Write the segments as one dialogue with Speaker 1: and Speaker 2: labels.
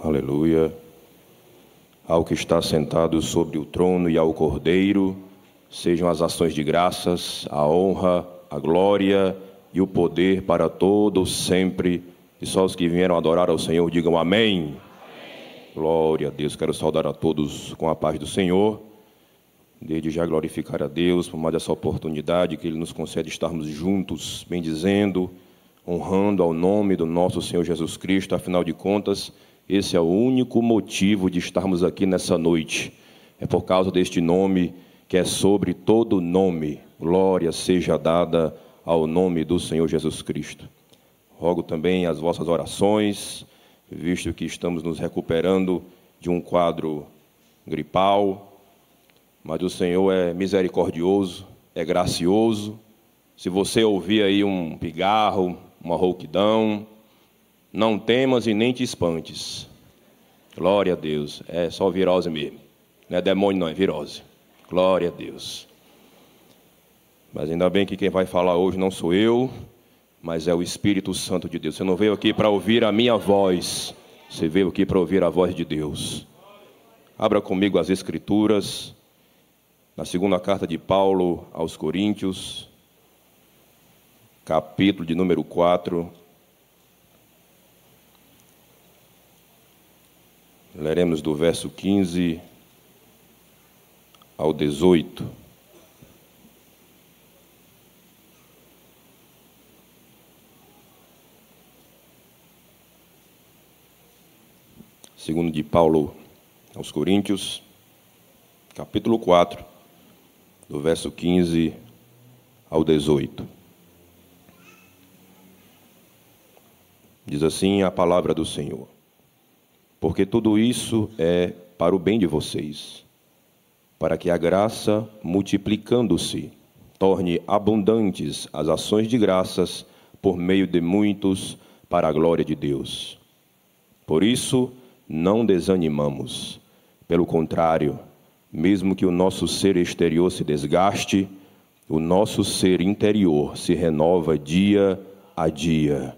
Speaker 1: Aleluia. Ao que está sentado sobre o trono e ao Cordeiro, sejam as ações de graças, a honra, a glória e o poder para todos sempre. E só os que vieram adorar ao Senhor digam amém. amém. Glória a Deus. Quero saudar a todos com a paz do Senhor. Desde já glorificar a Deus por mais essa oportunidade que Ele nos concede estarmos juntos, bendizendo, honrando ao nome do nosso Senhor Jesus Cristo. Afinal de contas, esse é o único motivo de estarmos aqui nessa noite. É por causa deste nome que é sobre todo nome. Glória seja dada ao nome do Senhor Jesus Cristo. Rogo também as vossas orações, visto que estamos nos recuperando de um quadro gripal, mas o Senhor é misericordioso, é gracioso. Se você ouvir aí um pigarro, uma rouquidão, não temas e nem te espantes. Glória a Deus. É só virose mesmo. Não é demônio, não, é virose. Glória a Deus. Mas ainda bem que quem vai falar hoje não sou eu, mas é o Espírito Santo de Deus. Você não veio aqui para ouvir a minha voz, você veio aqui para ouvir a voz de Deus. Abra comigo as Escrituras, na segunda carta de Paulo aos Coríntios, capítulo de número 4. Leremos do verso 15 ao 18. Segundo de Paulo aos Coríntios, capítulo 4, do verso 15 ao 18. Diz assim a palavra do Senhor porque tudo isso é para o bem de vocês, para que a graça, multiplicando-se, torne abundantes as ações de graças por meio de muitos para a glória de Deus. Por isso, não desanimamos. Pelo contrário, mesmo que o nosso ser exterior se desgaste, o nosso ser interior se renova dia a dia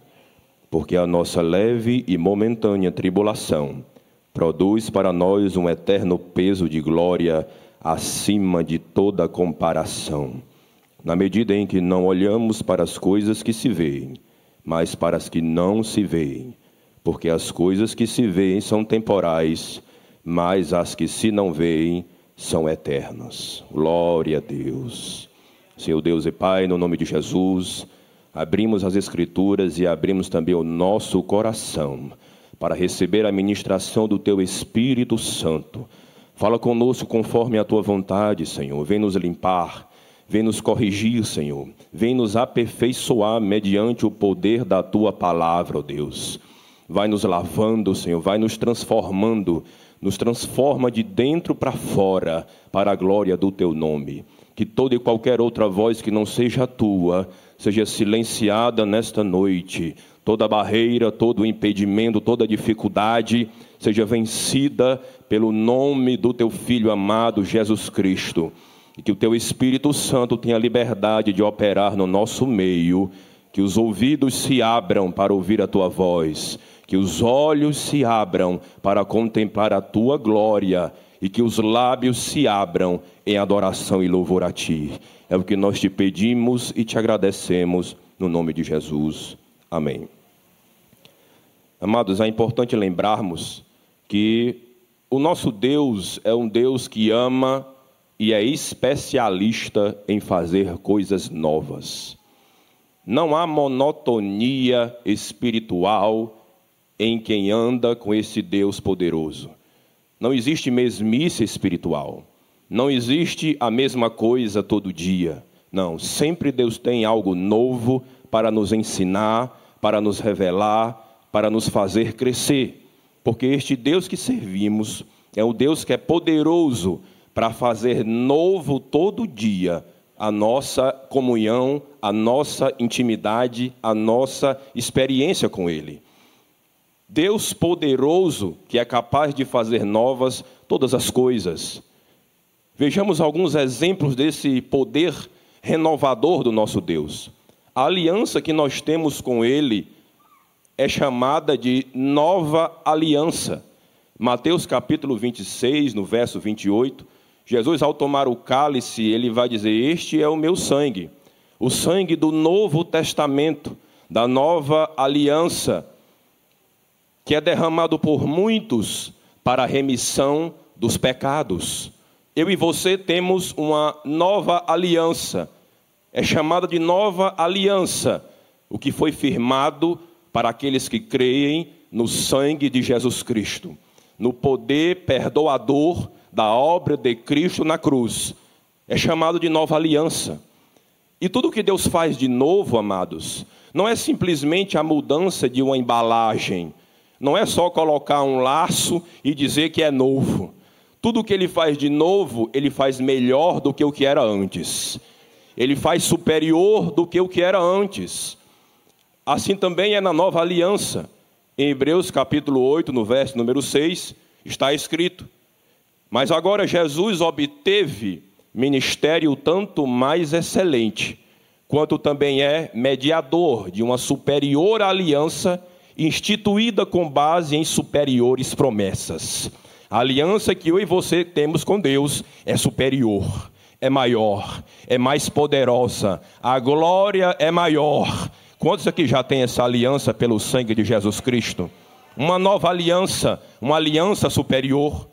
Speaker 1: porque a nossa leve e momentânea tribulação produz para nós um eterno peso de glória acima de toda comparação, na medida em que não olhamos para as coisas que se veem, mas para as que não se veem, porque as coisas que se veem são temporais, mas as que se não veem são eternas. Glória a Deus. Senhor Deus e Pai, no nome de Jesus, abrimos as Escrituras e abrimos também o nosso coração para receber a ministração do Teu Espírito Santo. Fala conosco conforme a Tua vontade, Senhor. Vem nos limpar, vem nos corrigir, Senhor. Vem nos aperfeiçoar mediante o poder da Tua palavra, ó Deus. Vai nos lavando, Senhor, vai nos transformando, nos transforma de dentro para fora, para a glória do Teu nome. Que toda e qualquer outra voz que não seja a Tua, seja silenciada nesta noite, toda barreira, todo impedimento, toda dificuldade seja vencida pelo nome do teu filho amado Jesus Cristo. E que o teu Espírito Santo tenha liberdade de operar no nosso meio, que os ouvidos se abram para ouvir a tua voz, que os olhos se abram para contemplar a tua glória e que os lábios se abram em adoração e louvor a ti. É o que nós te pedimos e te agradecemos no nome de Jesus. Amém. Amados, é importante lembrarmos que o nosso Deus é um Deus que ama e é especialista em fazer coisas novas. Não há monotonia espiritual em quem anda com esse Deus poderoso. Não existe mesmice espiritual. Não existe a mesma coisa todo dia. Não, sempre Deus tem algo novo para nos ensinar, para nos revelar, para nos fazer crescer. Porque este Deus que servimos é o Deus que é poderoso para fazer novo todo dia a nossa comunhão, a nossa intimidade, a nossa experiência com Ele. Deus poderoso que é capaz de fazer novas todas as coisas. Vejamos alguns exemplos desse poder renovador do nosso Deus. A aliança que nós temos com Ele é chamada de nova aliança. Mateus capítulo 26, no verso 28, Jesus, ao tomar o cálice, ele vai dizer: Este é o meu sangue, o sangue do Novo Testamento, da nova aliança, que é derramado por muitos para a remissão dos pecados. Eu e você temos uma nova aliança, é chamada de nova aliança, o que foi firmado para aqueles que creem no sangue de Jesus Cristo no poder perdoador da obra de Cristo na cruz. É chamado de nova aliança. E tudo que Deus faz de novo, amados, não é simplesmente a mudança de uma embalagem, não é só colocar um laço e dizer que é novo. Tudo que ele faz de novo, ele faz melhor do que o que era antes. Ele faz superior do que o que era antes. Assim também é na nova aliança. Em Hebreus capítulo 8, no verso número 6, está escrito: Mas agora Jesus obteve ministério tanto mais excelente, quanto também é mediador de uma superior aliança instituída com base em superiores promessas. A aliança que eu e você temos com Deus é superior, é maior, é mais poderosa, a glória é maior, Quantos aqui já tem essa aliança pelo sangue de Jesus Cristo? Uma nova aliança, uma aliança superior.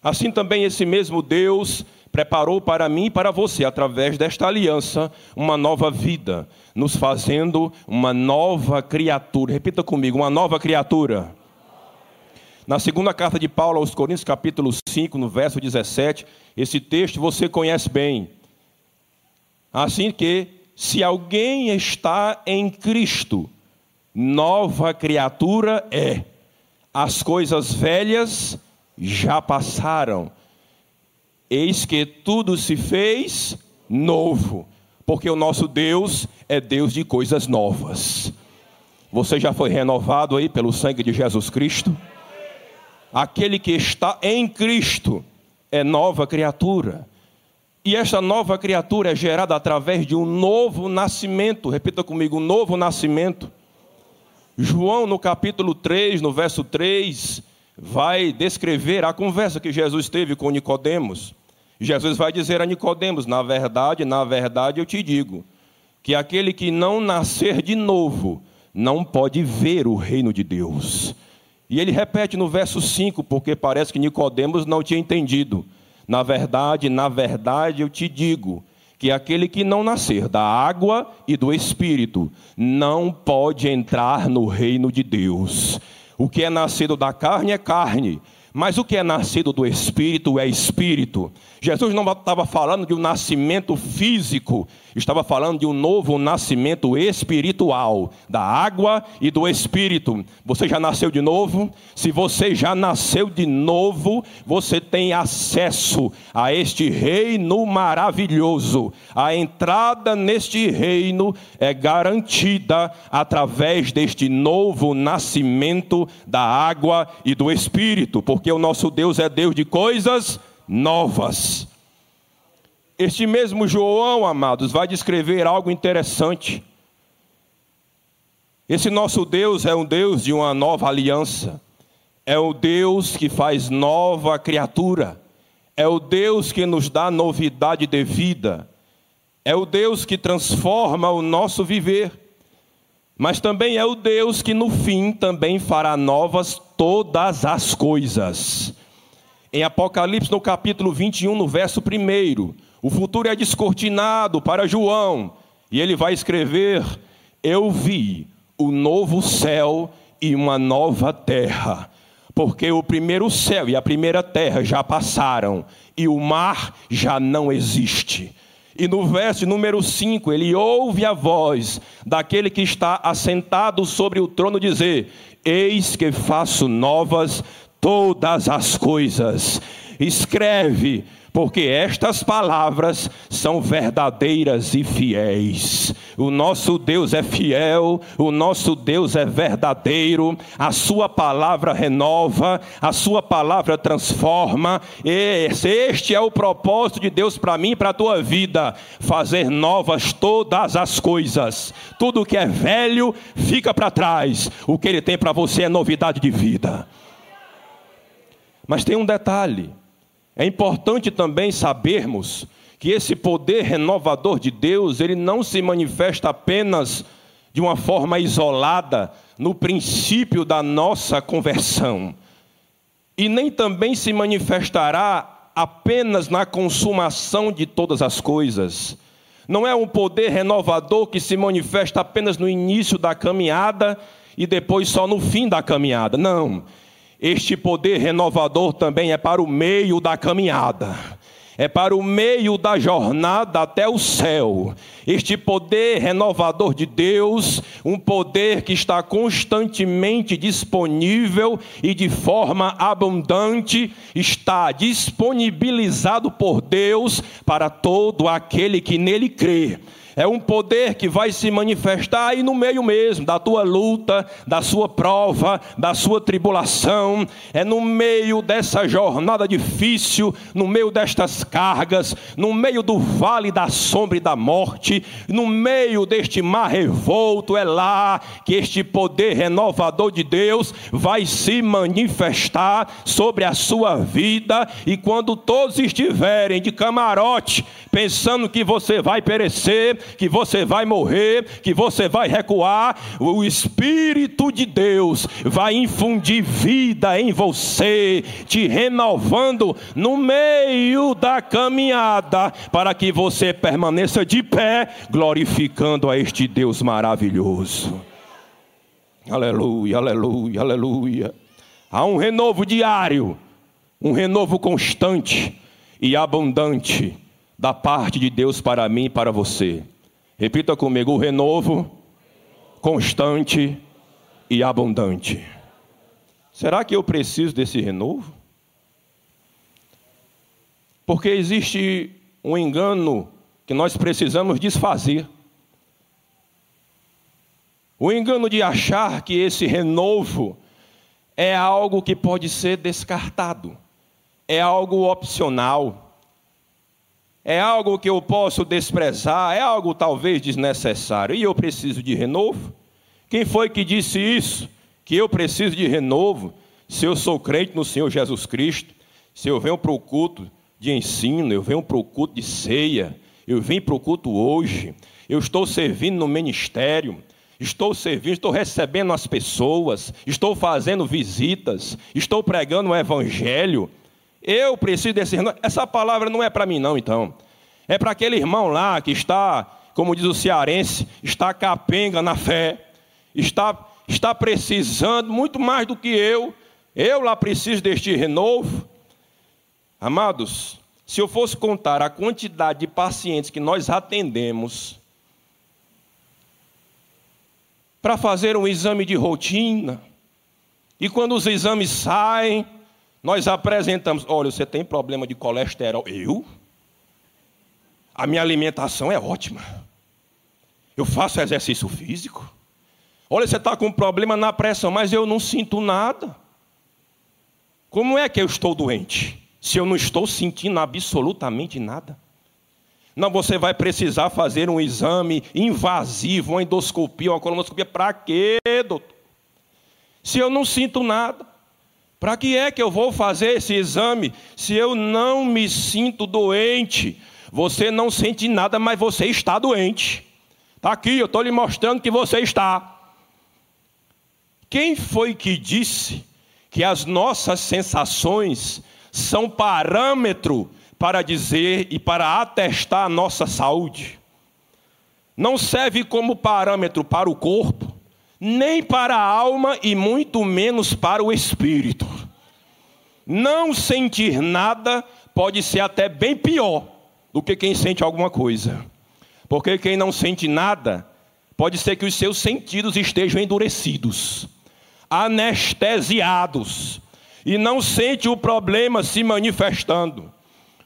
Speaker 1: Assim também esse mesmo Deus preparou para mim e para você, através desta aliança, uma nova vida, nos fazendo uma nova criatura. Repita comigo, uma nova criatura. Na segunda carta de Paulo aos Coríntios, capítulo 5, no verso 17, esse texto você conhece bem. Assim que se alguém está em Cristo, nova criatura é. As coisas velhas já passaram. Eis que tudo se fez novo, porque o nosso Deus é Deus de coisas novas. Você já foi renovado aí pelo sangue de Jesus Cristo? Aquele que está em Cristo é nova criatura. E esta nova criatura é gerada através de um novo nascimento. Repita comigo: um novo nascimento. João, no capítulo 3, no verso 3, vai descrever a conversa que Jesus teve com Nicodemos. Jesus vai dizer a Nicodemos: Na verdade, na verdade eu te digo, que aquele que não nascer de novo não pode ver o reino de Deus. E ele repete no verso 5, porque parece que Nicodemos não tinha entendido. Na verdade, na verdade eu te digo que aquele que não nascer da água e do espírito não pode entrar no reino de Deus. O que é nascido da carne é carne, mas o que é nascido do Espírito é Espírito. Jesus não estava falando de um nascimento físico, estava falando de um novo nascimento espiritual, da água e do Espírito. Você já nasceu de novo? Se você já nasceu de novo, você tem acesso a este reino maravilhoso. A entrada neste reino é garantida através deste novo nascimento da água e do Espírito, porque o nosso Deus é Deus de coisas novas. Este mesmo João, amados, vai descrever algo interessante. Esse nosso Deus é um Deus de uma nova aliança, é o Deus que faz nova criatura, é o Deus que nos dá novidade de vida, é o Deus que transforma o nosso viver, mas também é o Deus que no fim também fará novas todas as coisas. Em Apocalipse, no capítulo 21, no verso 1, o futuro é descortinado para João, e ele vai escrever: Eu vi o novo céu e uma nova terra, porque o primeiro céu e a primeira terra já passaram, e o mar já não existe. E no verso número 5, ele ouve a voz daquele que está assentado sobre o trono dizer: Eis que faço novas todas as coisas. Escreve, porque estas palavras são verdadeiras e fiéis. O nosso Deus é fiel, o nosso Deus é verdadeiro, a Sua palavra renova, a Sua palavra transforma. Este é o propósito de Deus para mim e para a tua vida: fazer novas todas as coisas. Tudo que é velho fica para trás, o que Ele tem para você é novidade de vida. Mas tem um detalhe: é importante também sabermos que esse poder renovador de Deus, ele não se manifesta apenas de uma forma isolada no princípio da nossa conversão, e nem também se manifestará apenas na consumação de todas as coisas. Não é um poder renovador que se manifesta apenas no início da caminhada e depois só no fim da caminhada. Não. Este poder renovador também é para o meio da caminhada é para o meio da jornada até o céu. Este poder renovador de Deus, um poder que está constantemente disponível e de forma abundante, está disponibilizado por Deus para todo aquele que nele crê. É um poder que vai se manifestar aí no meio mesmo da tua luta, da sua prova, da sua tribulação. É no meio dessa jornada difícil, no meio destas cargas, no meio do vale da sombra e da morte, no meio deste mar revolto. É lá que este poder renovador de Deus vai se manifestar sobre a sua vida. E quando todos estiverem de camarote, pensando que você vai perecer, que você vai morrer, que você vai recuar, o Espírito de Deus vai infundir vida em você, te renovando no meio da caminhada, para que você permaneça de pé, glorificando a este Deus maravilhoso. Aleluia, aleluia, aleluia. Há um renovo diário, um renovo constante e abundante da parte de Deus para mim e para você. Repita comigo: o renovo constante e abundante. Será que eu preciso desse renovo? Porque existe um engano que nós precisamos desfazer. O engano de achar que esse renovo é algo que pode ser descartado, é algo opcional é algo que eu posso desprezar, é algo talvez desnecessário, e eu preciso de renovo? Quem foi que disse isso? Que eu preciso de renovo, se eu sou crente no Senhor Jesus Cristo, se eu venho para o culto de ensino, eu venho para o culto de ceia, eu vim para o culto hoje, eu estou servindo no ministério, estou servindo, estou recebendo as pessoas, estou fazendo visitas, estou pregando o evangelho, eu preciso desse renovo. Essa palavra não é para mim, não, então. É para aquele irmão lá que está, como diz o cearense, está capenga na fé, está, está precisando muito mais do que eu. Eu lá preciso deste renovo. Amados, se eu fosse contar a quantidade de pacientes que nós atendemos para fazer um exame de rotina, e quando os exames saem, nós apresentamos, olha, você tem problema de colesterol. Eu? A minha alimentação é ótima. Eu faço exercício físico. Olha, você está com problema na pressão, mas eu não sinto nada. Como é que eu estou doente? Se eu não estou sentindo absolutamente nada. Não, você vai precisar fazer um exame invasivo, uma endoscopia, uma colonoscopia. Para quê, doutor? Se eu não sinto nada. Para que é que eu vou fazer esse exame se eu não me sinto doente? Você não sente nada, mas você está doente. Está aqui, eu estou lhe mostrando que você está. Quem foi que disse que as nossas sensações são parâmetro para dizer e para atestar a nossa saúde? Não serve como parâmetro para o corpo, nem para a alma e muito menos para o espírito. Não sentir nada pode ser até bem pior do que quem sente alguma coisa. Porque quem não sente nada, pode ser que os seus sentidos estejam endurecidos, anestesiados, e não sente o problema se manifestando.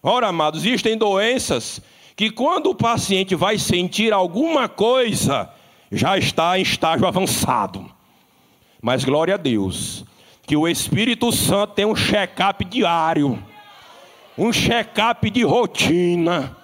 Speaker 1: Ora, amados, existem doenças que quando o paciente vai sentir alguma coisa, já está em estágio avançado. Mas glória a Deus, que o Espírito Santo tem um check-up diário, um check-up de rotina,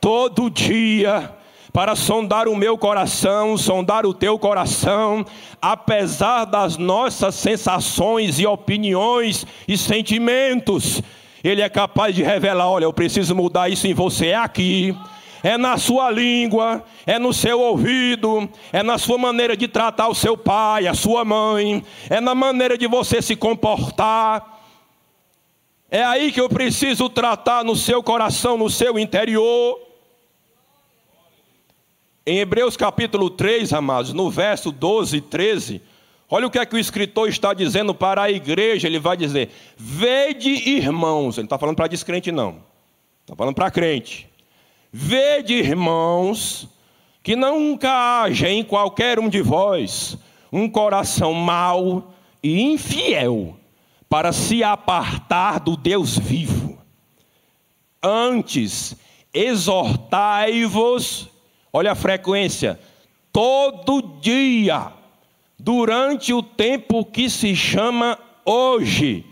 Speaker 1: todo dia, para sondar o meu coração, sondar o teu coração, apesar das nossas sensações e opiniões e sentimentos. Ele é capaz de revelar: olha, eu preciso mudar isso em você, aqui é na sua língua, é no seu ouvido, é na sua maneira de tratar o seu pai, a sua mãe, é na maneira de você se comportar. É aí que eu preciso tratar no seu coração, no seu interior. Em Hebreus capítulo 3, amados, no verso 12 e 13, olha o que é que o escritor está dizendo para a igreja. Ele vai dizer: Vede, irmãos. Ele está falando para descrente, não. Está falando para crente. Vede, irmãos, que nunca haja em qualquer um de vós um coração mau e infiel para se apartar do Deus vivo. Antes, exortai-vos, olha a frequência, todo dia, durante o tempo que se chama hoje,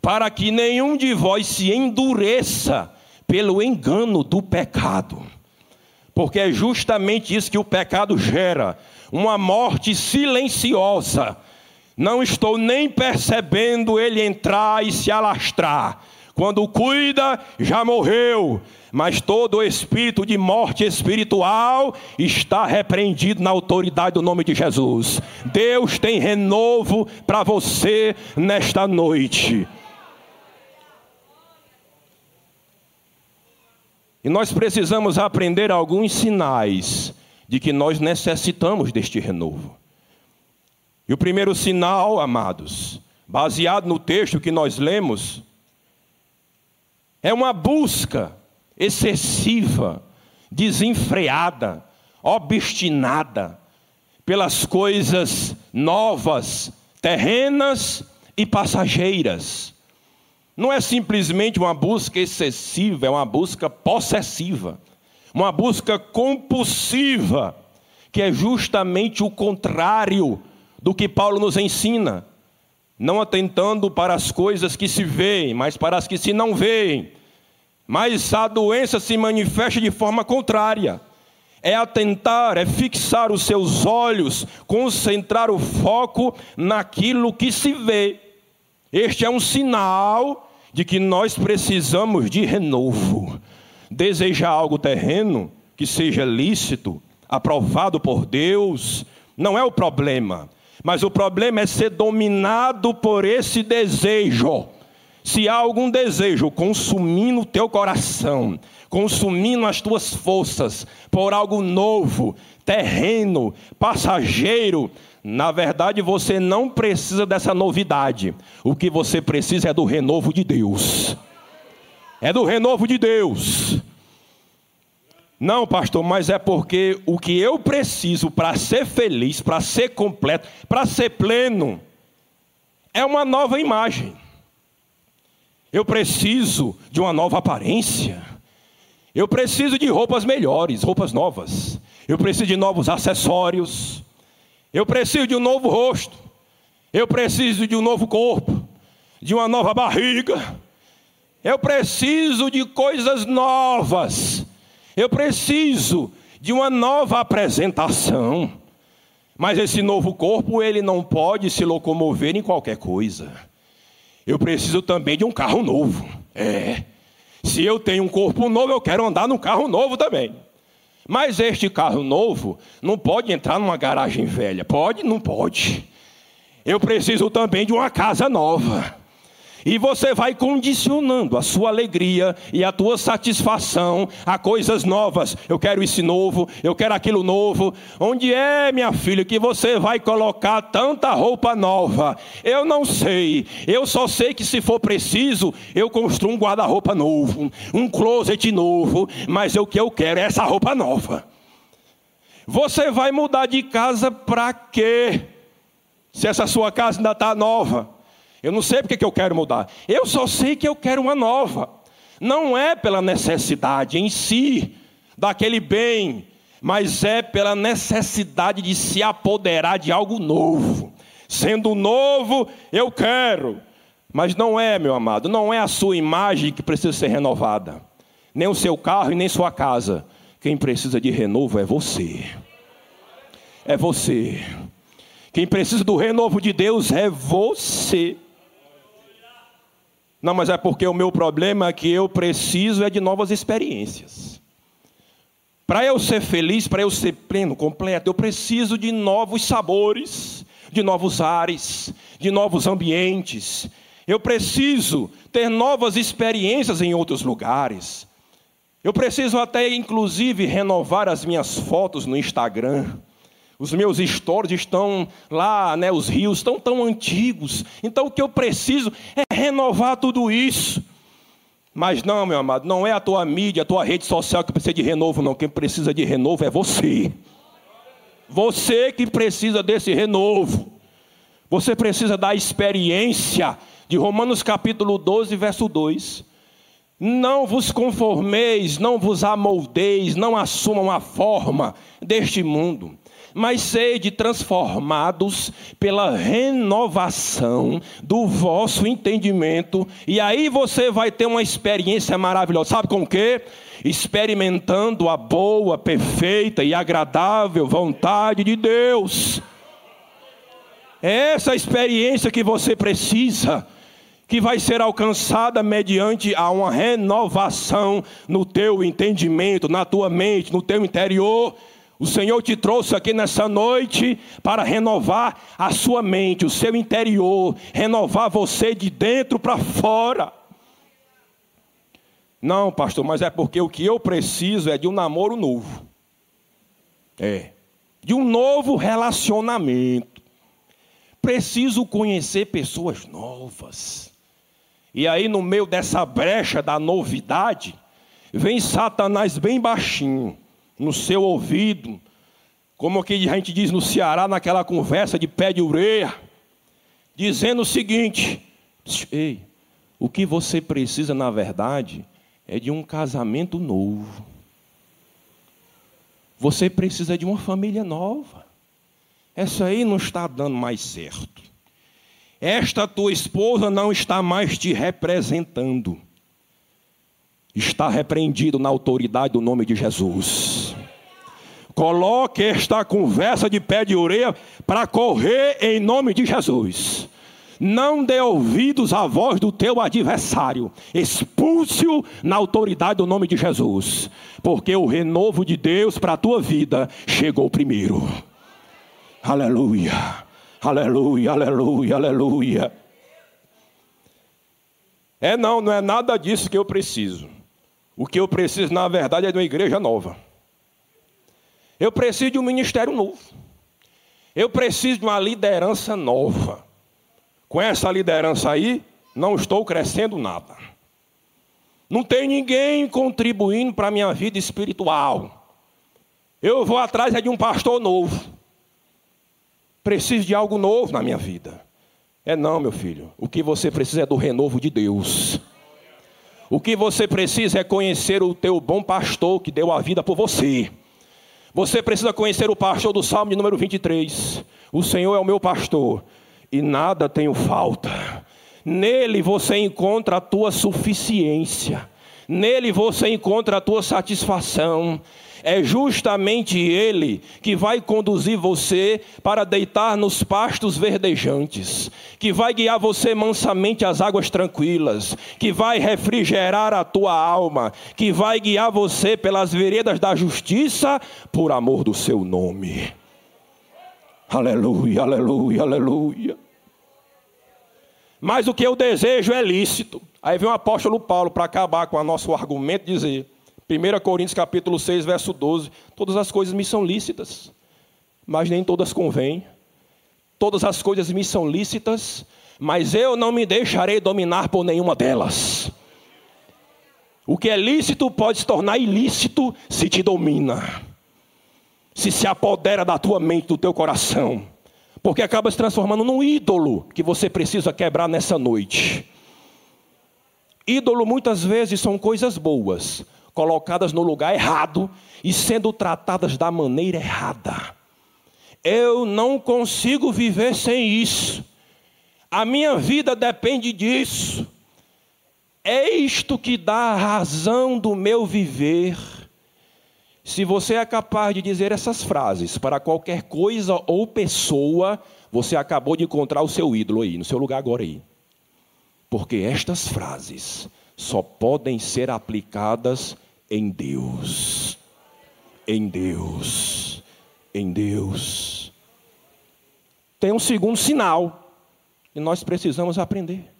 Speaker 1: para que nenhum de vós se endureça pelo engano do pecado. Porque é justamente isso que o pecado gera, uma morte silenciosa. Não estou nem percebendo ele entrar e se alastrar. Quando cuida, já morreu. Mas todo espírito de morte espiritual está repreendido na autoridade do nome de Jesus. Deus tem renovo para você nesta noite. E nós precisamos aprender alguns sinais de que nós necessitamos deste renovo. E o primeiro sinal, amados, baseado no texto que nós lemos, é uma busca excessiva, desenfreada, obstinada pelas coisas novas, terrenas e passageiras. Não é simplesmente uma busca excessiva, é uma busca possessiva, uma busca compulsiva, que é justamente o contrário do que Paulo nos ensina. Não atentando para as coisas que se veem, mas para as que se não veem. Mas a doença se manifesta de forma contrária. É atentar, é fixar os seus olhos, concentrar o foco naquilo que se vê. Este é um sinal de que nós precisamos de renovo. Desejar algo terreno que seja lícito, aprovado por Deus, não é o problema, mas o problema é ser dominado por esse desejo. Se há algum desejo consumindo o teu coração, consumindo as tuas forças por algo novo, terreno, passageiro, na verdade, você não precisa dessa novidade. O que você precisa é do renovo de Deus. É do renovo de Deus. Não, pastor, mas é porque o que eu preciso para ser feliz, para ser completo, para ser pleno, é uma nova imagem. Eu preciso de uma nova aparência. Eu preciso de roupas melhores, roupas novas. Eu preciso de novos acessórios. Eu preciso de um novo rosto. Eu preciso de um novo corpo, de uma nova barriga. Eu preciso de coisas novas. Eu preciso de uma nova apresentação. Mas esse novo corpo, ele não pode se locomover em qualquer coisa. Eu preciso também de um carro novo. É. Se eu tenho um corpo novo, eu quero andar num carro novo também. Mas este carro novo não pode entrar numa garagem velha. Pode? Não pode. Eu preciso também de uma casa nova. E você vai condicionando a sua alegria e a tua satisfação a coisas novas. Eu quero isso novo, eu quero aquilo novo. Onde é, minha filha, que você vai colocar tanta roupa nova? Eu não sei. Eu só sei que se for preciso, eu construo um guarda-roupa novo, um closet novo. Mas o que eu quero é essa roupa nova. Você vai mudar de casa para quê? Se essa sua casa ainda está nova. Eu não sei porque que eu quero mudar. Eu só sei que eu quero uma nova. Não é pela necessidade em si daquele bem, mas é pela necessidade de se apoderar de algo novo. Sendo novo, eu quero. Mas não é, meu amado, não é a sua imagem que precisa ser renovada, nem o seu carro e nem sua casa. Quem precisa de renovo é você. É você. Quem precisa do renovo de Deus é você. Não, mas é porque o meu problema é que eu preciso é de novas experiências. Para eu ser feliz, para eu ser pleno, completo, eu preciso de novos sabores, de novos ares, de novos ambientes. Eu preciso ter novas experiências em outros lugares. Eu preciso até, inclusive, renovar as minhas fotos no Instagram. Os meus stories estão lá, né, os rios estão tão antigos. Então o que eu preciso é renovar tudo isso. Mas não, meu amado, não é a tua mídia, a tua rede social que precisa de renovo, não. Quem precisa de renovo é você. Você que precisa desse renovo. Você precisa da experiência de Romanos capítulo 12, verso 2. Não vos conformeis, não vos amoldeis, não assumam a forma deste mundo, mas sede transformados pela renovação do vosso entendimento, e aí você vai ter uma experiência maravilhosa. Sabe com o quê? Experimentando a boa, perfeita e agradável vontade de Deus. É essa experiência que você precisa que vai ser alcançada mediante a uma renovação no teu entendimento, na tua mente, no teu interior. O Senhor te trouxe aqui nessa noite para renovar a sua mente, o seu interior, renovar você de dentro para fora. Não, pastor, mas é porque o que eu preciso é de um namoro novo. É, de um novo relacionamento. Preciso conhecer pessoas novas. E aí, no meio dessa brecha da novidade, vem Satanás bem baixinho, no seu ouvido, como que a gente diz no Ceará, naquela conversa de pé de ureia, dizendo o seguinte: Ei, o que você precisa, na verdade, é de um casamento novo. Você precisa de uma família nova. Essa aí não está dando mais certo. Esta tua esposa não está mais te representando. Está repreendido na autoridade do nome de Jesus. Coloque esta conversa de pé de orelha para correr em nome de Jesus. Não dê ouvidos à voz do teu adversário. Expulse-o na autoridade do nome de Jesus. Porque o renovo de Deus para a tua vida chegou primeiro. Aleluia. Aleluia, aleluia, aleluia. É não, não é nada disso que eu preciso. O que eu preciso, na verdade, é de uma igreja nova. Eu preciso de um ministério novo. Eu preciso de uma liderança nova. Com essa liderança aí, não estou crescendo nada. Não tem ninguém contribuindo para a minha vida espiritual. Eu vou atrás é de um pastor novo. Preciso de algo novo na minha vida. É não, meu filho. O que você precisa é do renovo de Deus. O que você precisa é conhecer o teu bom pastor que deu a vida por você. Você precisa conhecer o pastor do Salmo de número 23. O Senhor é o meu pastor e nada tenho falta. Nele você encontra a tua suficiência. Nele você encontra a tua satisfação é justamente Ele que vai conduzir você para deitar nos pastos verdejantes, que vai guiar você mansamente às águas tranquilas, que vai refrigerar a tua alma, que vai guiar você pelas veredas da justiça por amor do seu nome. Aleluia, aleluia, aleluia. Mas o que eu desejo é lícito. Aí vem o apóstolo Paulo para acabar com o nosso argumento dizer: 1 Coríntios capítulo 6, verso 12, todas as coisas me são lícitas, mas nem todas convêm. Todas as coisas me são lícitas, mas eu não me deixarei dominar por nenhuma delas. O que é lícito pode se tornar ilícito se te domina, se se apodera da tua mente, do teu coração, porque acaba se transformando num ídolo que você precisa quebrar nessa noite. Ídolo muitas vezes são coisas boas, colocadas no lugar errado e sendo tratadas da maneira errada. Eu não consigo viver sem isso. A minha vida depende disso. É isto que dá a razão do meu viver. Se você é capaz de dizer essas frases para qualquer coisa ou pessoa, você acabou de encontrar o seu ídolo aí, no seu lugar agora aí. Porque estas frases só podem ser aplicadas em Deus. Em Deus. Em Deus. Tem um segundo sinal que nós precisamos aprender.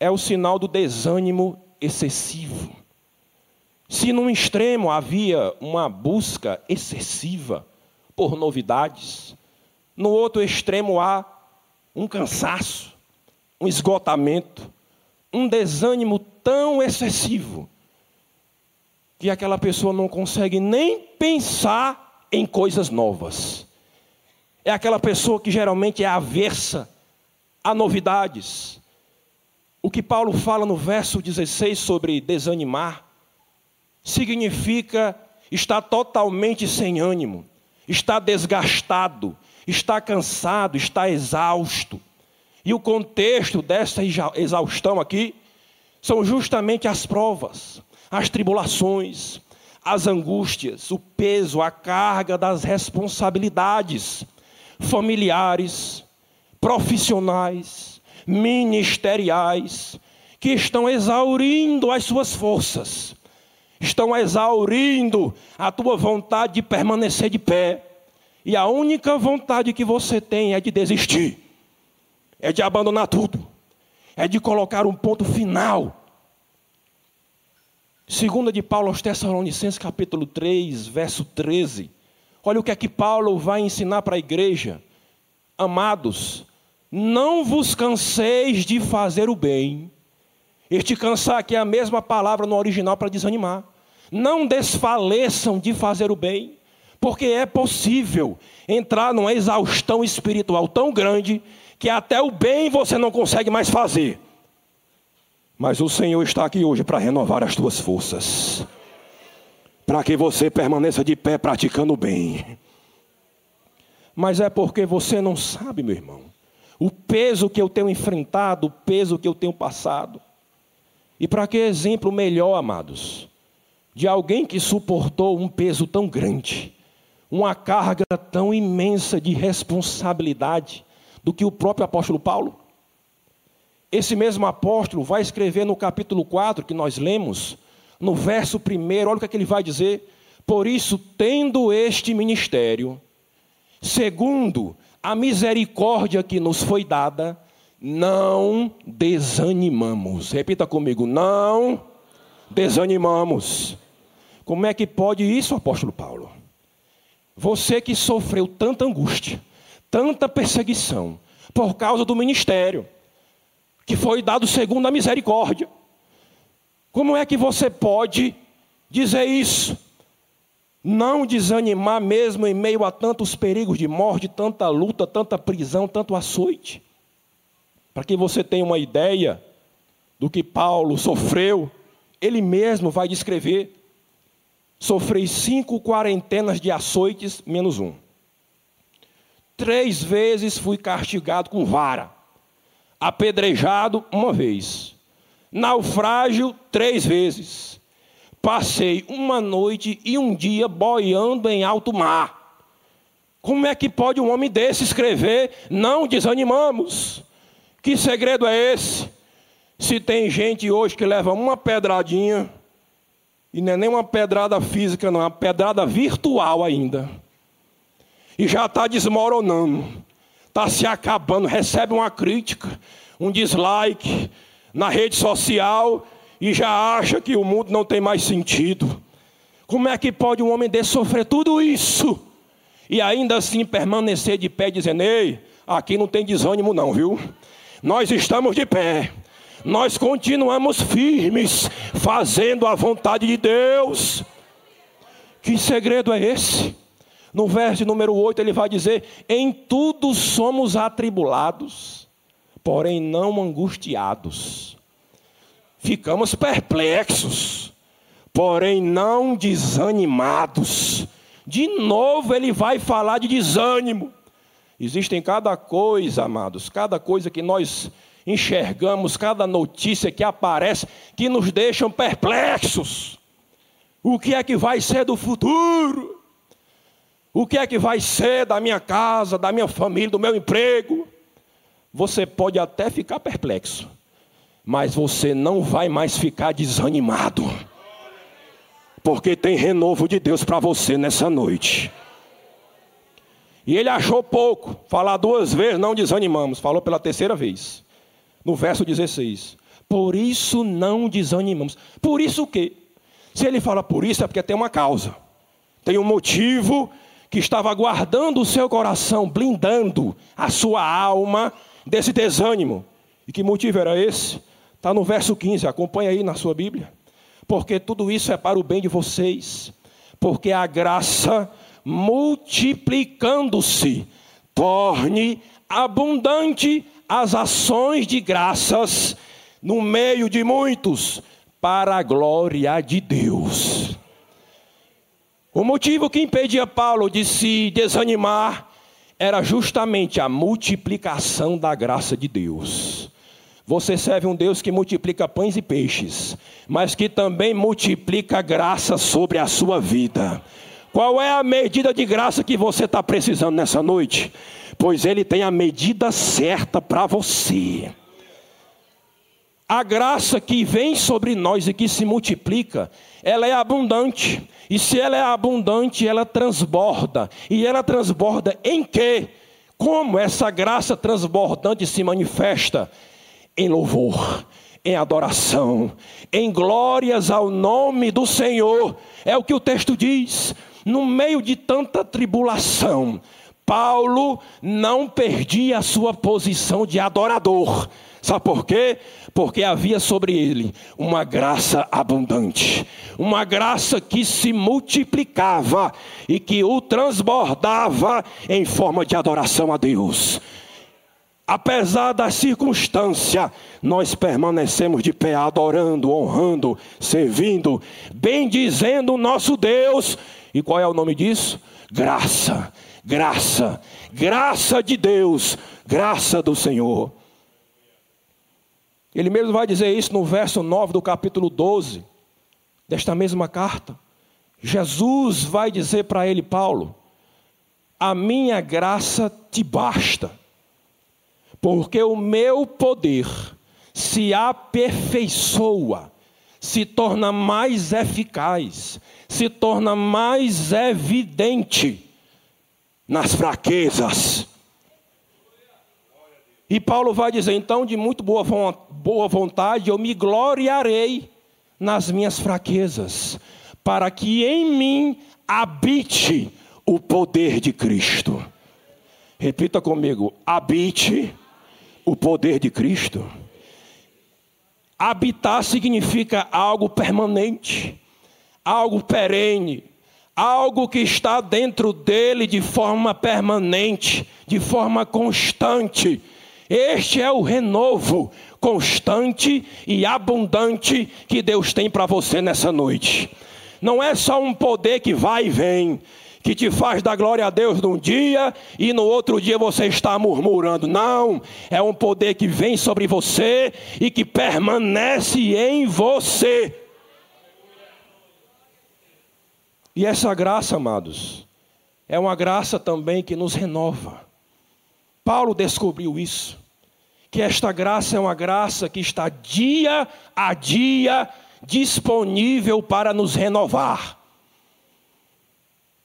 Speaker 1: É o sinal do desânimo excessivo. Se num extremo havia uma busca excessiva por novidades, no outro extremo há um cansaço, um esgotamento, um desânimo tão excessivo que aquela pessoa não consegue nem pensar em coisas novas. É aquela pessoa que geralmente é aversa a novidades. O que Paulo fala no verso 16 sobre desanimar significa estar totalmente sem ânimo, estar desgastado, estar cansado, estar exausto. E o contexto dessa exaustão aqui são justamente as provas, as tribulações, as angústias, o peso, a carga das responsabilidades familiares, profissionais, ministeriais, que estão exaurindo as suas forças, estão exaurindo a tua vontade de permanecer de pé. E a única vontade que você tem é de desistir, é de abandonar tudo, é de colocar um ponto final. Segunda de Paulo aos Tessalonicenses, capítulo 3, verso 13. Olha o que é que Paulo vai ensinar para a igreja. Amados, não vos canseis de fazer o bem. Este cansar aqui é a mesma palavra no original para desanimar. Não desfaleçam de fazer o bem, porque é possível entrar numa exaustão espiritual tão grande que até o bem você não consegue mais fazer. Mas o Senhor está aqui hoje para renovar as tuas forças, para que você permaneça de pé praticando o bem. Mas é porque você não sabe, meu irmão, o peso que eu tenho enfrentado, o peso que eu tenho passado. E para que exemplo melhor, amados? de alguém que suportou um peso tão grande, uma carga tão imensa de responsabilidade, do que o próprio apóstolo Paulo. Esse mesmo apóstolo vai escrever no capítulo 4 que nós lemos, no verso 1, olha o que, é que ele vai dizer. Por isso, tendo este ministério, segundo a misericórdia que nos foi dada, não desanimamos. Repita comigo: não desanimamos. Como é que pode isso, apóstolo Paulo? Você que sofreu tanta angústia, tanta perseguição, por causa do ministério, que foi dado segundo a misericórdia. Como é que você pode dizer isso? Não desanimar mesmo em meio a tantos perigos de morte, tanta luta, tanta prisão, tanto açoite. Para que você tenha uma ideia do que Paulo sofreu, ele mesmo vai descrever sofri cinco quarentenas de açoites, menos um. Três vezes fui castigado com vara, apedrejado uma vez, naufrágio três vezes. Passei uma noite e um dia boiando em alto mar. Como é que pode um homem desse escrever? Não desanimamos. Que segredo é esse? Se tem gente hoje que leva uma pedradinha, e não é nem uma pedrada física, não, é uma pedrada virtual ainda. E já está desmoronando, está se acabando, recebe uma crítica, um dislike na rede social e já acha que o mundo não tem mais sentido. Como é que pode um homem desse sofrer tudo isso e ainda assim permanecer de pé dizendo: Ei, aqui não tem desânimo, não, viu? Nós estamos de pé nós continuamos firmes, fazendo a vontade de Deus. Que segredo é esse? No verso número 8 ele vai dizer: Em tudo somos atribulados, porém não angustiados. Ficamos perplexos, porém não desanimados. De novo ele vai falar de desânimo. Existem cada coisa, amados, cada coisa que nós enxergamos, cada notícia que aparece, que nos deixam perplexos. O que é que vai ser do futuro? O que é que vai ser da minha casa, da minha família, do meu emprego? Você pode até ficar perplexo, mas você não vai mais ficar desanimado, porque tem renovo de Deus para você nessa noite. E ele achou pouco, falar duas vezes, não desanimamos, falou pela terceira vez, no verso 16. Por isso não desanimamos. Por isso o quê? Se ele fala por isso, é porque tem uma causa, tem um motivo que estava guardando o seu coração, blindando a sua alma desse desânimo. E que motivo era esse? Está no verso 15, acompanha aí na sua Bíblia. Porque tudo isso é para o bem de vocês, porque a graça, multiplicando-se, torne abundante as ações de graças no meio de muitos para a glória de Deus. O motivo que impedia Paulo de se desanimar era justamente a multiplicação da graça de Deus. Você serve um Deus que multiplica pães e peixes, mas que também multiplica graça sobre a sua vida. Qual é a medida de graça que você está precisando nessa noite? Pois Ele tem a medida certa para você a graça que vem sobre nós e que se multiplica, ela é abundante. E se ela é abundante, ela transborda. E ela transborda em quê? Como essa graça transbordante se manifesta? Em louvor, em adoração, em glórias ao nome do Senhor. É o que o texto diz. No meio de tanta tribulação, Paulo não perdia a sua posição de adorador. Sabe por quê? Porque havia sobre ele uma graça abundante, uma graça que se multiplicava e que o transbordava em forma de adoração a Deus. Apesar da circunstância, nós permanecemos de pé, adorando, honrando, servindo, bendizendo o nosso Deus. E qual é o nome disso? Graça, graça, graça de Deus, graça do Senhor. Ele mesmo vai dizer isso no verso 9 do capítulo 12 desta mesma carta. Jesus vai dizer para ele, Paulo: A minha graça te basta, porque o meu poder se aperfeiçoa, se torna mais eficaz, se torna mais evidente nas fraquezas. E Paulo vai dizer: então, de muito boa vontade, eu me gloriarei nas minhas fraquezas, para que em mim habite o poder de Cristo. Repita comigo: habite o poder de Cristo. Habitar significa algo permanente, algo perene, algo que está dentro dele de forma permanente, de forma constante este é o renovo constante e abundante que Deus tem para você nessa noite. Não é só um poder que vai e vem, que te faz dar glória a Deus num dia e no outro dia você está murmurando. Não, é um poder que vem sobre você e que permanece em você. E essa graça, amados, é uma graça também que nos renova. Paulo descobriu isso. Que esta graça é uma graça que está dia a dia disponível para nos renovar.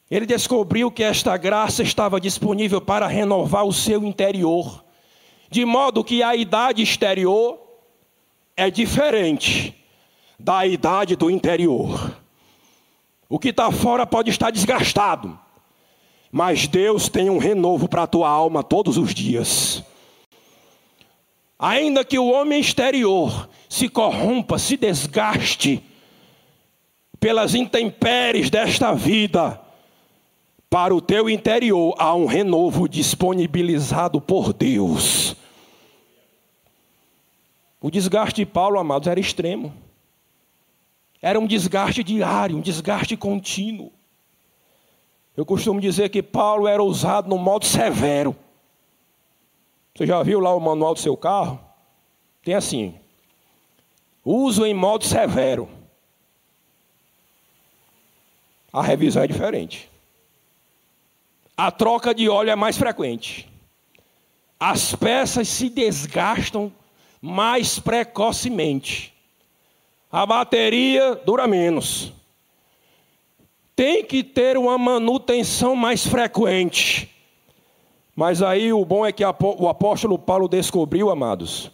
Speaker 1: Ele descobriu que esta graça estava disponível para renovar o seu interior, de modo que a idade exterior é diferente da idade do interior. O que está fora pode estar desgastado, mas Deus tem um renovo para a tua alma todos os dias. Ainda que o homem exterior se corrompa, se desgaste pelas intempéries desta vida, para o teu interior há um renovo disponibilizado por Deus. O desgaste de Paulo, amados, era extremo. Era um desgaste diário, um desgaste contínuo. Eu costumo dizer que Paulo era usado no modo severo. Você já viu lá o manual do seu carro? Tem assim: uso em modo severo.
Speaker 2: a revisão é diferente. A troca de óleo é mais frequente. As peças se desgastam mais precocemente. A bateria dura menos. Tem que ter uma manutenção mais frequente. Mas aí o bom é que o apóstolo Paulo descobriu, amados,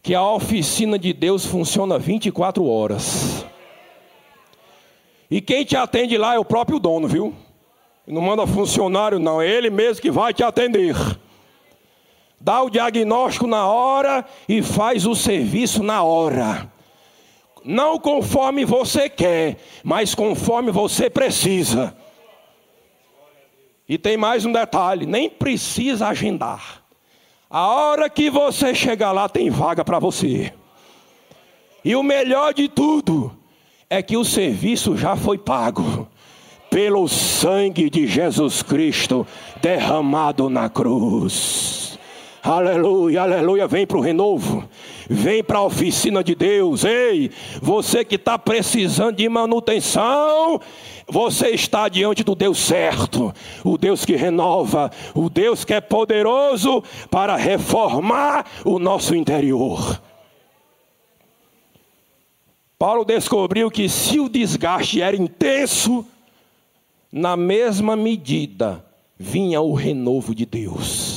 Speaker 2: que a oficina de Deus funciona 24 horas. E quem te atende lá é o próprio dono, viu? Não manda funcionário, não, é ele mesmo que vai te atender. Dá o diagnóstico na hora e faz o serviço na hora. Não conforme você quer, mas conforme você precisa. E tem mais um detalhe: nem precisa agendar. A hora que você chegar lá, tem vaga para você. E o melhor de tudo é que o serviço já foi pago pelo sangue de Jesus Cristo derramado na cruz. Aleluia, aleluia. Vem para o renovo. Vem para a oficina de Deus. Ei, você que está precisando de manutenção, você está diante do Deus certo, o Deus que renova, o Deus que é poderoso para reformar o nosso interior. Paulo descobriu que se o desgaste era intenso, na mesma medida vinha o renovo de Deus.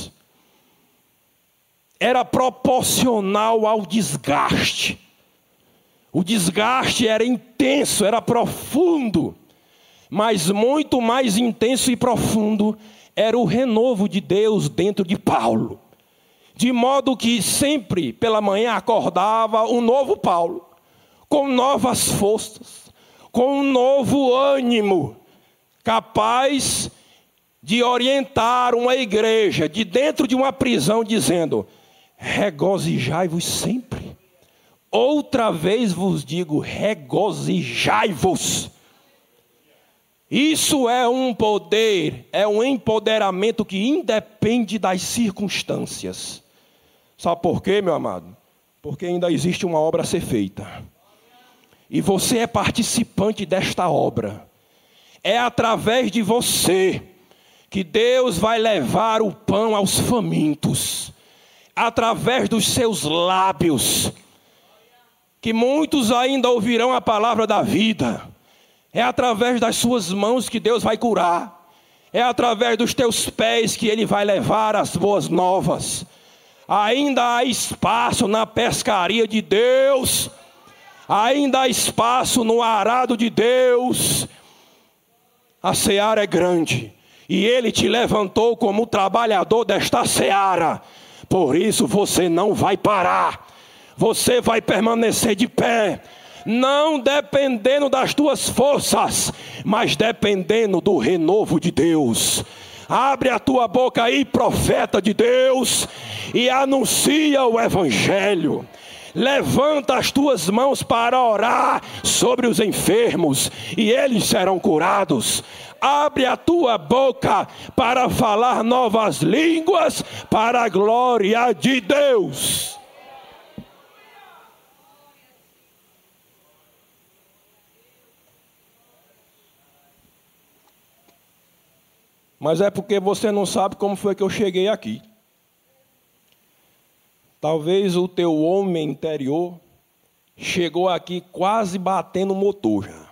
Speaker 2: Era proporcional ao desgaste. O desgaste era intenso, era profundo mas muito mais intenso e profundo era o renovo de Deus dentro de Paulo. De modo que sempre pela manhã acordava um novo Paulo, com novas forças, com um novo ânimo, capaz de orientar uma igreja de dentro de uma prisão, dizendo: regozijai-vos sempre. Outra vez vos digo: regozijai-vos. Isso é um poder, é um empoderamento que independe das circunstâncias. Sabe por quê, meu amado? Porque ainda existe uma obra a ser feita. E você é participante desta obra. É através de você que Deus vai levar o pão aos famintos. Através dos seus lábios. Que muitos ainda ouvirão a palavra da vida é através das suas mãos que Deus vai curar. É através dos teus pés que Ele vai levar as boas novas. Ainda há espaço na pescaria de Deus. Ainda há espaço no arado de Deus. A seara é grande. E Ele te levantou como trabalhador desta seara. Por isso você não vai parar. Você vai permanecer de pé não dependendo das tuas forças, mas dependendo do renovo de Deus. Abre a tua boca aí, profeta de Deus, e anuncia o Evangelho. Levanta as tuas mãos para orar sobre os enfermos, e eles serão curados. Abre a tua boca para falar novas línguas, para a glória de Deus. Mas é porque você não sabe como foi que eu cheguei aqui. Talvez o teu homem interior chegou aqui quase batendo o motor já.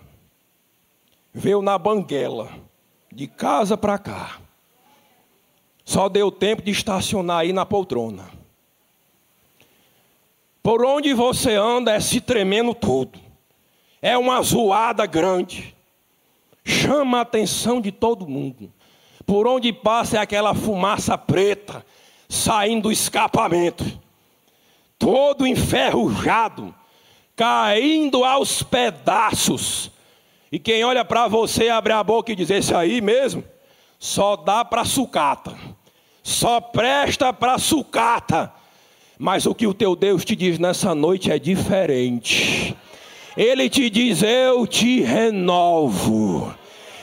Speaker 2: Veio na banguela, de casa para cá. Só deu tempo de estacionar aí na poltrona. Por onde você anda é se tremendo todo. É uma zoada grande. Chama a atenção de todo mundo. Por onde passa é aquela fumaça preta saindo do escapamento, todo enferrujado, caindo aos pedaços. E quem olha para você abre a boca e diz: Esse aí mesmo, só dá para sucata, só presta para sucata. Mas o que o teu Deus te diz nessa noite é diferente. Ele te diz: Eu te renovo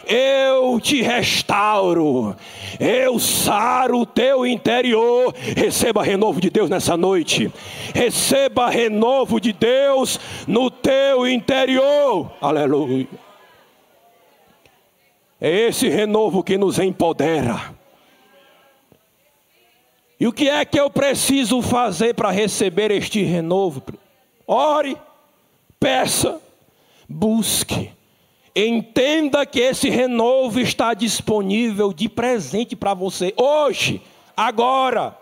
Speaker 2: eu te restauro, eu saro o teu interior. Receba renovo de Deus nessa noite, receba renovo de Deus no teu interior, aleluia. É esse renovo que nos empodera. E o que é que eu preciso fazer para receber este renovo? Ore, peça, busque. Entenda que esse renovo está disponível de presente para você hoje, agora.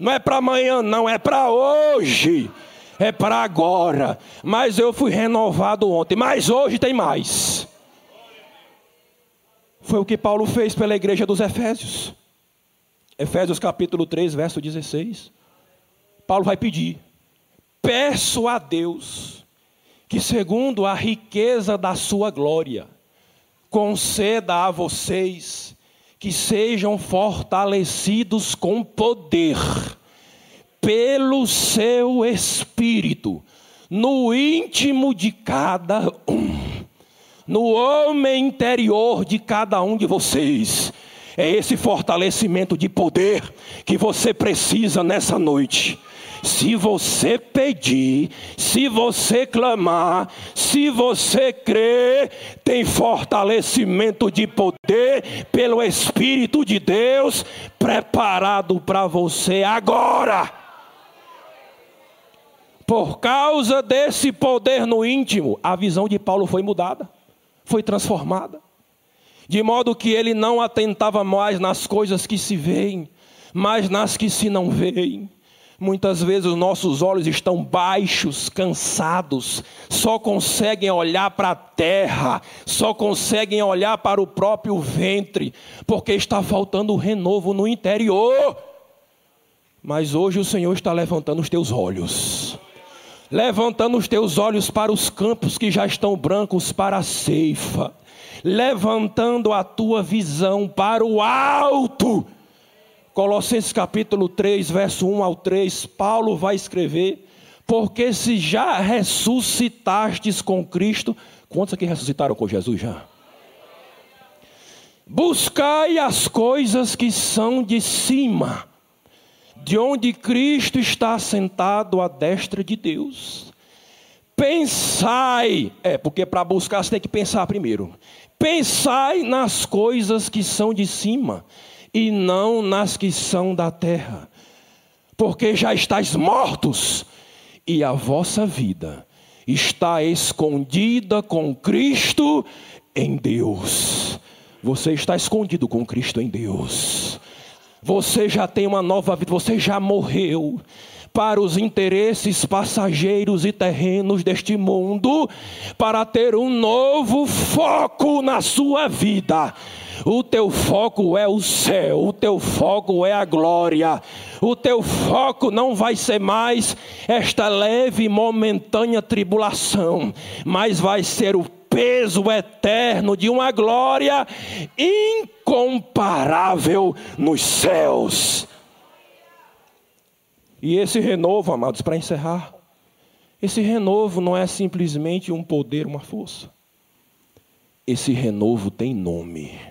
Speaker 2: Não é para amanhã, não, é para hoje. É para agora. Mas eu fui renovado ontem, mas hoje tem mais. Foi o que Paulo fez pela igreja dos Efésios. Efésios capítulo 3, verso 16. Paulo vai pedir: Peço a Deus que, segundo a riqueza da sua glória, conceda a vocês que sejam fortalecidos com poder, pelo seu espírito, no íntimo de cada um, no homem interior de cada um de vocês é esse fortalecimento de poder que você precisa nessa noite. Se você pedir, se você clamar, se você crer, tem fortalecimento de poder pelo Espírito de Deus preparado para você agora. Por causa desse poder no íntimo, a visão de Paulo foi mudada, foi transformada de modo que ele não atentava mais nas coisas que se veem, mas nas que se não veem. Muitas vezes os nossos olhos estão baixos, cansados, só conseguem olhar para a terra, só conseguem olhar para o próprio ventre, porque está faltando renovo no interior. Mas hoje o Senhor está levantando os teus olhos, levantando os teus olhos para os campos que já estão brancos para a ceifa levantando a tua visão para o alto. Colossenses capítulo 3, verso 1 ao 3, Paulo vai escrever: Porque se já ressuscitastes com Cristo, quantos aqui ressuscitaram com Jesus já? Buscai as coisas que são de cima, de onde Cristo está sentado à destra de Deus. Pensai, é, porque para buscar você tem que pensar primeiro. Pensai nas coisas que são de cima e não nas que são da terra, porque já estáis mortos e a vossa vida está escondida com Cristo em Deus. Você está escondido com Cristo em Deus. Você já tem uma nova vida, você já morreu para os interesses passageiros e terrenos deste mundo, para ter um novo foco na sua vida. O teu foco é o céu, o teu foco é a glória. O teu foco não vai ser mais esta leve e momentânea tribulação, mas vai ser o peso eterno de uma glória incomparável nos céus. E esse renovo, amados, para encerrar, esse renovo não é simplesmente um poder, uma força. Esse renovo tem nome.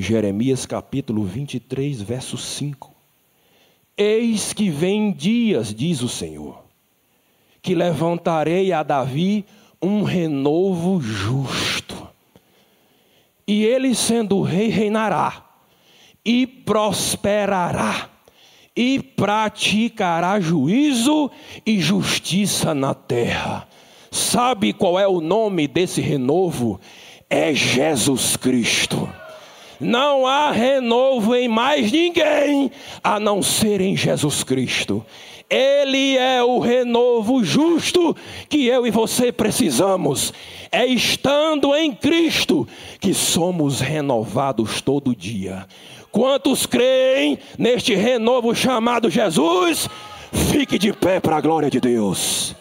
Speaker 2: Jeremias capítulo 23, verso 5. Eis que vem dias, diz o Senhor, que levantarei a Davi um renovo justo. E ele, sendo rei, reinará e prosperará e praticará juízo e justiça na terra. Sabe qual é o nome desse renovo? É Jesus Cristo. Não há renovo em mais ninguém a não ser em Jesus Cristo. Ele é o renovo justo que eu e você precisamos. É estando em Cristo que somos renovados todo dia. Quantos creem neste renovo chamado Jesus? Fique de pé para a glória de Deus.